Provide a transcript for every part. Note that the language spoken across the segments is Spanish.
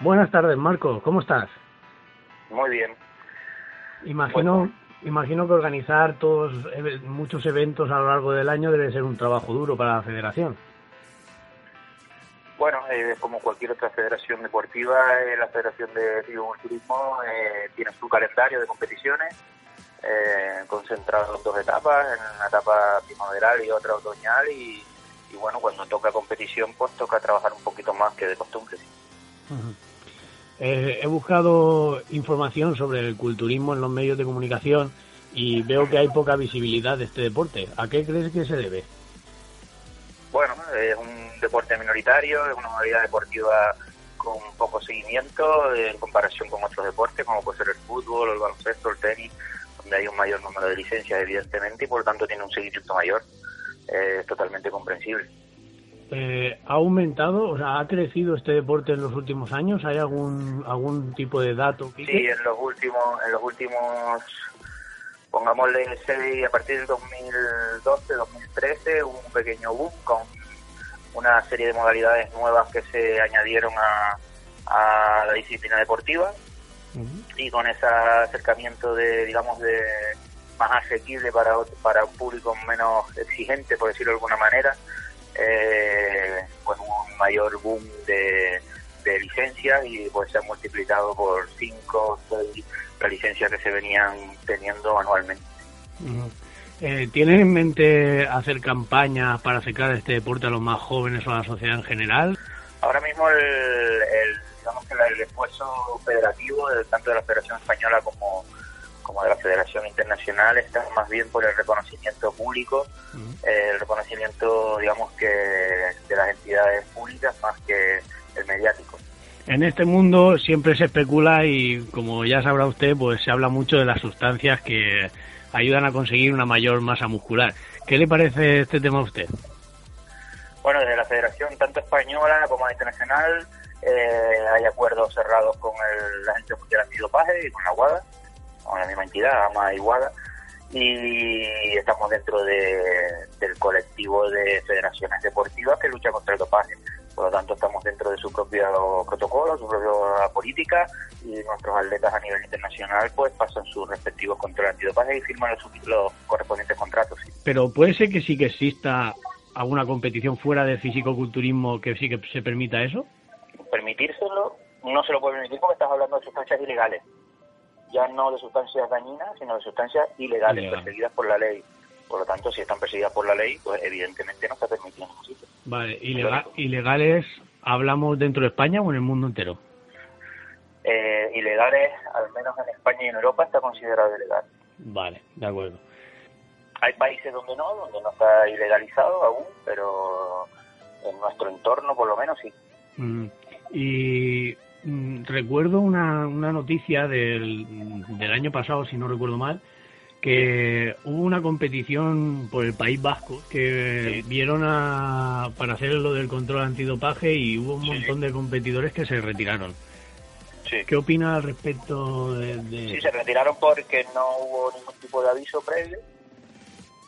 Buenas tardes, Marco. ¿Cómo estás? Muy bien. Imagino, imagino que organizar todos muchos eventos a lo largo del año debe ser un trabajo duro para la federación. Bueno, eh, como cualquier otra federación deportiva, eh, la Federación de Turismo eh, tiene su calendario de competiciones eh, concentrado en dos etapas, en una etapa primaveral y otra otoñal y, y bueno, cuando toca competición pues toca trabajar un poquito más que de costumbre. Eh, he buscado información sobre el culturismo en los medios de comunicación y veo que hay poca visibilidad de este deporte. ¿A qué crees que se debe? Bueno, es un deporte minoritario, es una modalidad deportiva con poco seguimiento en comparación con otros deportes, como puede ser el fútbol, el baloncesto, el tenis, donde hay un mayor número de licencias, evidentemente, y por lo tanto tiene un seguimiento mayor. Es totalmente comprensible eh, ¿ha aumentado, o sea, ha crecido este deporte en los últimos años? ¿Hay algún algún tipo de dato? Sí, en los últimos, en los últimos, pongámosle a partir del 2012, 2013, hubo un pequeño boom con una serie de modalidades nuevas que se añadieron a, a la disciplina deportiva y con ese acercamiento de, digamos, de más asequible para, para un público menos exigente, por decirlo de alguna manera, eh, pues un mayor boom de, licencias y pues se ha multiplicado por 5 o 6 las licencias que se venían teniendo anualmente. Eh, ¿Tienen en mente hacer campañas para acercar este deporte a los más jóvenes o a la sociedad en general? Ahora mismo el, digamos que el esfuerzo federativo, tanto de la Federación Española como como de la Federación Internacional está más bien por el reconocimiento público, el reconocimiento, digamos, que de las entidades públicas más que el mediático. En este mundo siempre se especula y, como ya sabrá usted, pues se habla mucho de las sustancias que ayudan a conseguir una mayor masa muscular. ¿Qué le parece este tema a usted? Bueno, desde la Federación, tanto española como internacional, eh, hay acuerdos cerrados con el, la Agencia Mundial Antidopaje y con la WADA con la misma entidad, AMA Iguada, y estamos dentro de, del colectivo de federaciones deportivas que lucha contra el dopaje. Por lo tanto, estamos dentro de su propio protocolo, su propia política, y nuestros atletas a nivel internacional pues pasan sus respectivos controles antidopaje y firman los, los correspondientes contratos. Pero puede ser que sí que exista alguna competición fuera del fisicoculturismo que sí que se permita eso? Permitírselo no se lo puede permitir porque estás hablando de sustancias ilegales ya no de sustancias dañinas, sino de sustancias ilegales, perseguidas por la ley. Por lo tanto, si están perseguidas por la ley, pues evidentemente no está permitido en ningún sitio. Vale, ¿ilegales hablamos dentro de España o en el mundo entero? Eh, ilegales, al menos en España y en Europa, está considerado ilegal. Vale, de acuerdo. Hay países donde no, donde no está ilegalizado aún, pero en nuestro entorno por lo menos sí. Mm. Y recuerdo una, una noticia del, del año pasado, si no recuerdo mal, que hubo una competición por el País Vasco que vieron a, para hacer lo del control antidopaje y hubo un montón de competidores que se retiraron. ¿Qué opina al respecto de, de, Sí, se retiraron porque no hubo ningún tipo de aviso previo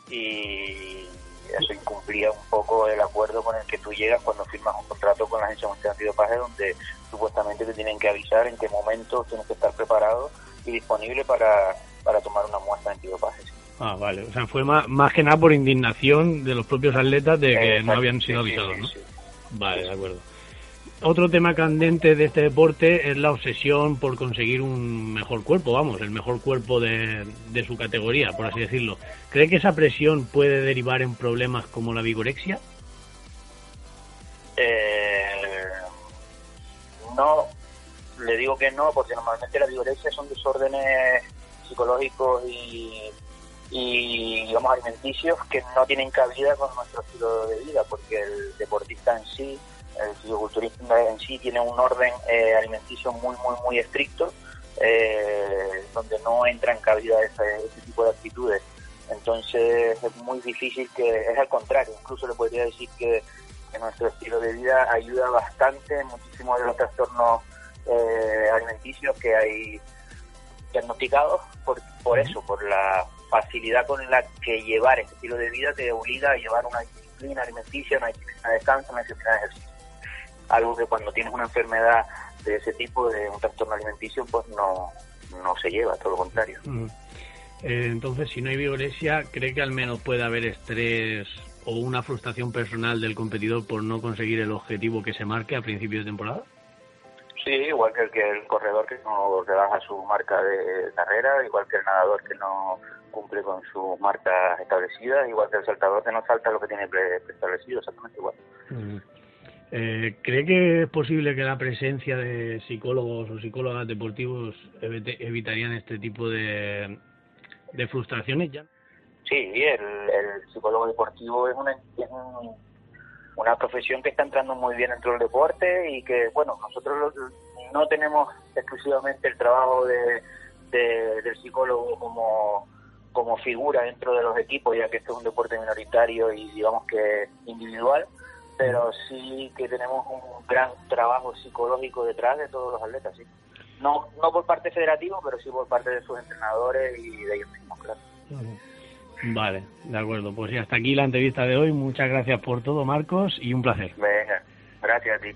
y eso incumplía un poco el acuerdo con el que tú llegas cuando firmas un contrato con la Agencia Mundial Antidopaje donde supuestamente te tienen que avisar en qué momento tienes que estar preparado y disponible para, para tomar una muestra de antidopaje. Ah, vale. O sea, fue más, más que nada por indignación de los propios atletas de que no habían sido avisados, ¿no? Vale, de acuerdo. Otro tema candente de este deporte es la obsesión por conseguir un mejor cuerpo, vamos, el mejor cuerpo de, de su categoría, por así decirlo. ¿Cree que esa presión puede derivar en problemas como la vigorexia? Eh, no, le digo que no, porque normalmente la vigorexia son desórdenes psicológicos y, y digamos alimenticios que no tienen cabida con nuestro estilo de vida, porque el deportista en sí, el fisiculturista en sí tiene un orden eh, alimenticio muy, muy, muy estricto, eh, donde no entra en cabida ese, ese tipo de actitudes. Entonces es muy difícil que, es al contrario, incluso le podría decir que, nuestro estilo de vida ayuda bastante en muchísimos de los trastornos eh, alimenticios que hay diagnosticados por, por eso, por la facilidad con la que llevar este estilo de vida te obliga a llevar una disciplina alimenticia, una disciplina de descanso, una disciplina de ejercicio. Algo que cuando tienes una enfermedad de ese tipo, de un trastorno alimenticio, pues no, no se lleva, todo lo contrario. Eh, entonces, si no hay violencia, ¿cree que al menos puede haber estrés o una frustración personal del competidor por no conseguir el objetivo que se marque a principio de temporada? Sí, igual que el, que el corredor que no rebaja su marca de carrera, igual que el nadador que no cumple con sus marcas establecidas, igual que el saltador que no salta lo que tiene preestablecido, exactamente igual. Eh, ¿Cree que es posible que la presencia de psicólogos o psicólogas deportivos evitarían este tipo de, de frustraciones ya? Sí, el, el psicólogo deportivo es una, una profesión que está entrando muy bien dentro del deporte y que, bueno, nosotros no tenemos exclusivamente el trabajo de, del psicólogo como, como figura dentro de los equipos, ya que este es un deporte minoritario y digamos que individual, pero sí que tenemos un gran trabajo psicológico detrás de todos los atletas, sí. No, no por parte federativo, pero sí por parte de sus entrenadores y de ellos mismos, claro. Vale, de acuerdo. Pues ya hasta aquí la entrevista de hoy. Muchas gracias por todo, Marcos, y un placer. Venga, gracias a ti.